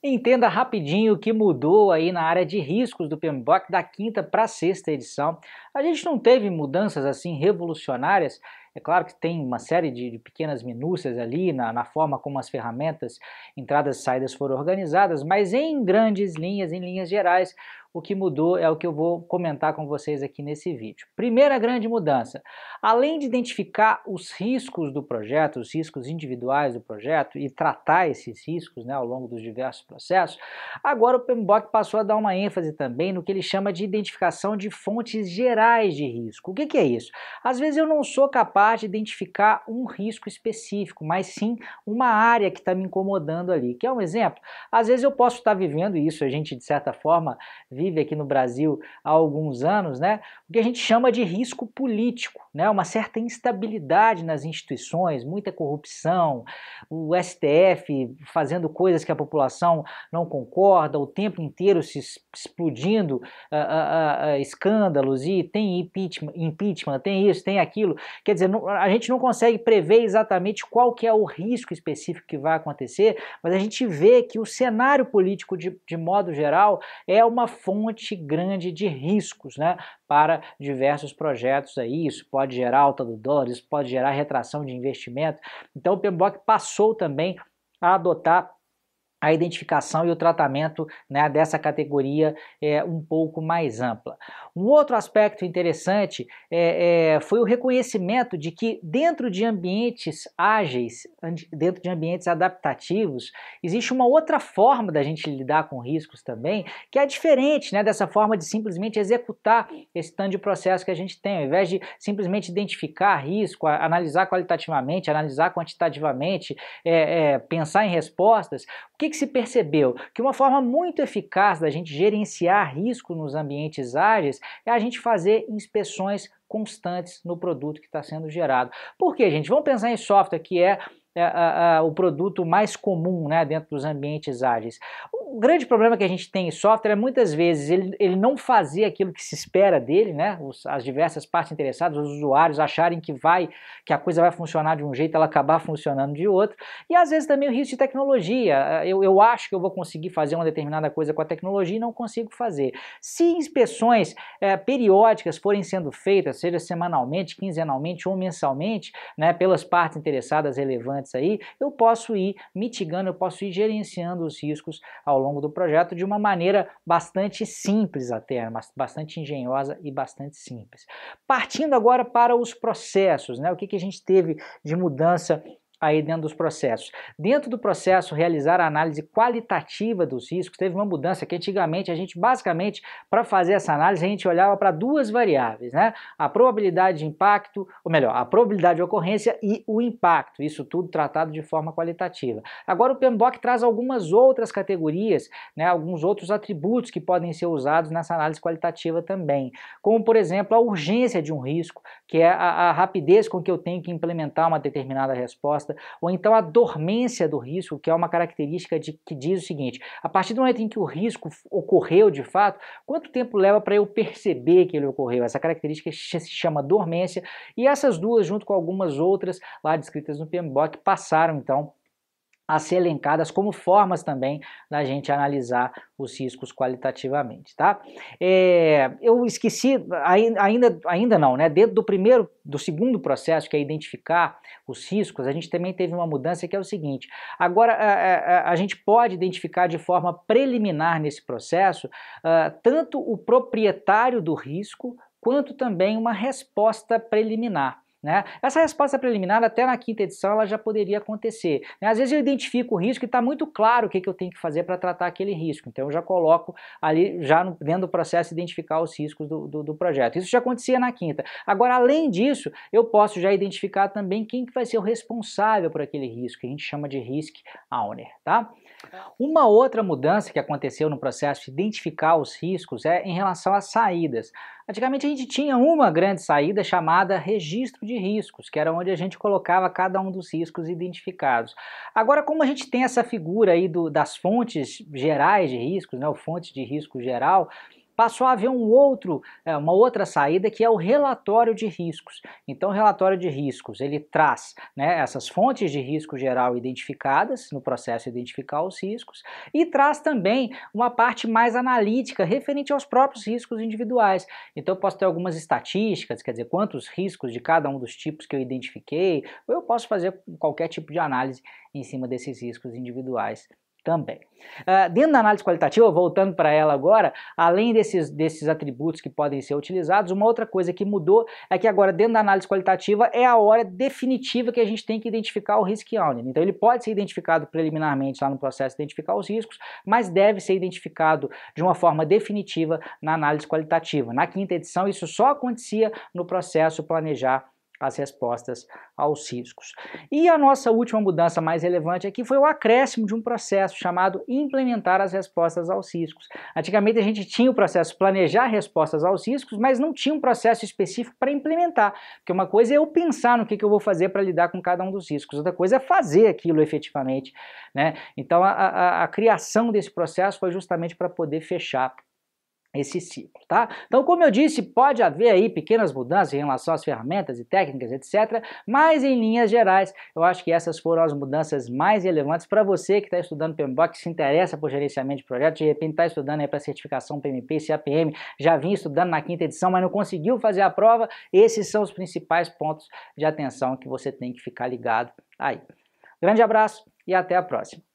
Entenda rapidinho o que mudou aí na área de riscos do PMBOK da quinta para a sexta edição. A gente não teve mudanças assim revolucionárias, é claro que tem uma série de, de pequenas minúcias ali na, na, forma como as ferramentas entradas e saídas foram organizadas, mas em grandes linhas, em linhas gerais, o que mudou é o que eu vou comentar com vocês aqui nesse vídeo. Primeira grande mudança, além de identificar os riscos do projeto, os riscos individuais do projeto e tratar esses riscos né, ao longo dos diversos processos, agora o PMBOK passou a dar uma ênfase também no que ele chama de identificação de fontes gerais de risco. O que, que é isso? Às vezes eu não sou capaz de identificar um risco específico, mas sim uma área que está me incomodando ali. Quer um exemplo? Às vezes eu posso estar vivendo isso, a gente de certa forma aqui no Brasil há alguns anos, né, o que a gente chama de risco político, né, uma certa instabilidade nas instituições, muita corrupção, o STF fazendo coisas que a população não concorda, o tempo inteiro se explodindo uh, uh, uh, escândalos e tem impeachment, impeachment, tem isso, tem aquilo. Quer dizer, não, a gente não consegue prever exatamente qual que é o risco específico que vai acontecer, mas a gente vê que o cenário político, de, de modo geral, é uma fonte grande de riscos né, para diversos projetos aí. Isso pode gerar alta do dólar, isso pode gerar retração de investimento. Então o PMBOK passou também a adotar a identificação e o tratamento né, dessa categoria é um pouco mais ampla. Um outro aspecto interessante é, é, foi o reconhecimento de que dentro de ambientes ágeis, dentro de ambientes adaptativos, existe uma outra forma da gente lidar com riscos também, que é diferente né, dessa forma de simplesmente executar esse tanto de processo que a gente tem, ao invés de simplesmente identificar risco, analisar qualitativamente, analisar quantitativamente, é, é pensar em respostas, o que que, se percebeu? Que uma forma muito eficaz da gente gerenciar risco nos ambientes ágeis é a gente fazer inspeções constantes no produto que está sendo gerado. Por quê, gente? Vamos pensar em software, que é é, o produto mais comum né, dentro dos ambientes ágeis. O grande problema que a gente tem em software é muitas vezes ele, ele não fazer aquilo que se espera dele, né? Os, as diversas partes interessadas, os usuários acharem que vai, que a coisa vai funcionar de um jeito, ela acabar funcionando de outro. E às vezes também o risco de tecnologia. Eu, eu acho que eu vou conseguir fazer uma determinada coisa com a tecnologia e não consigo fazer. Se inspeções é, periódicas forem sendo feitas, seja semanalmente, quinzenalmente ou mensalmente, né, pelas partes interessadas relevantes aí, eu posso ir mitigando, eu posso ir gerenciando os riscos ao longo do projeto de uma maneira bastante simples até, bastante engenhosa e bastante simples. Partindo agora para os processos, né? o que, que a gente teve de mudança aí dentro dos processos. Dentro do processo realizar a análise qualitativa dos riscos, teve uma mudança que antigamente a gente basicamente para fazer essa análise a gente olhava para duas variáveis, né? A probabilidade de impacto, ou melhor, a probabilidade de ocorrência e o impacto, isso tudo tratado de forma qualitativa. Agora o PMBOK traz algumas outras categorias, né, alguns outros atributos que podem ser usados nessa análise qualitativa também, como por exemplo a urgência de um risco, que é a, a rapidez com que eu tenho que implementar uma determinada resposta resposta, ou então a dormência do risco, que é uma característica de, que diz o seguinte: a partir do momento em que o risco ocorreu de fato, quanto tempo leva para eu perceber que ele ocorreu? Essa característica se chama dormência, e essas duas, junto com algumas outras lá descritas no PMBOK, passaram então a ser elencadas como formas também da gente analisar os riscos qualitativamente, tá? É, eu esqueci, ainda, ainda não, né? Dentro do primeiro, do segundo processo, que é identificar os riscos, a gente também teve uma mudança que é o seguinte: agora a, a, a gente pode identificar de forma preliminar nesse processo uh, tanto o proprietário do risco quanto também uma resposta preliminar. Né? Essa resposta preliminar, até na quinta edição, ela já poderia acontecer. Né? Às vezes eu identifico o risco e está muito claro o que, que eu tenho que fazer para tratar aquele risco. Então eu já coloco ali, já no, dentro do processo, identificar os riscos do, do, do, projeto. Isso já acontecia na quinta. Agora, além disso, eu posso já identificar também quem que vai ser o responsável por aquele risco, que a gente chama de risk owner. Tá? Uma outra mudança que aconteceu no processo de identificar os riscos é em relação às saídas. Antigamente a gente tinha uma grande saída chamada registro de riscos, que era onde a gente colocava cada um dos riscos identificados. Agora, como a gente tem essa figura aí do, das fontes gerais de riscos, né, o fonte de risco geral, passou a haver um outro, é, uma outra saída que é o relatório de riscos. Então, o relatório de riscos ele traz né, essas fontes de risco geral identificadas no processo de identificar os riscos e traz também uma parte mais analítica referente aos próprios riscos individuais. Então, eu posso ter algumas estatísticas, quer dizer, quantos riscos de cada um dos tipos que eu identifiquei, ou eu posso fazer qualquer tipo de análise em cima desses riscos individuais também. Uh, dentro da análise qualitativa, voltando para ela agora, além desses, desses atributos que podem ser utilizados, uma outra coisa que mudou é que agora dentro da análise qualitativa é a hora definitiva que a gente tem que identificar o risk owner. Então ele pode ser identificado preliminarmente lá no processo de identificar os riscos, mas deve ser identificado de uma forma definitiva na análise qualitativa. Na quinta edição isso só acontecia no processo planejar as respostas aos riscos. E a nossa última mudança mais relevante aqui foi o acréscimo de um processo chamado implementar as respostas aos riscos. Antigamente a gente tinha o processo planejar respostas aos riscos, mas não tinha um processo específico para implementar, porque uma coisa é eu pensar no que, que eu vou fazer para lidar com cada um dos riscos, outra coisa é fazer aquilo efetivamente. Né? Então a, a, a criação desse processo foi justamente para poder fechar esse ciclo, tá? Então, como eu disse, pode haver aí pequenas mudanças em relação às ferramentas e técnicas, etc. Mas em linhas gerais, eu acho que essas foram as mudanças mais relevantes para você que está estudando PMBOK, que se interessa por gerenciamento de projetos, de repente está estudando para certificação PMP, CAPM, já vinha estudando na quinta edição, mas não conseguiu fazer a prova. Esses são os principais pontos de atenção que você tem que ficar ligado aí. Grande abraço e até a próxima.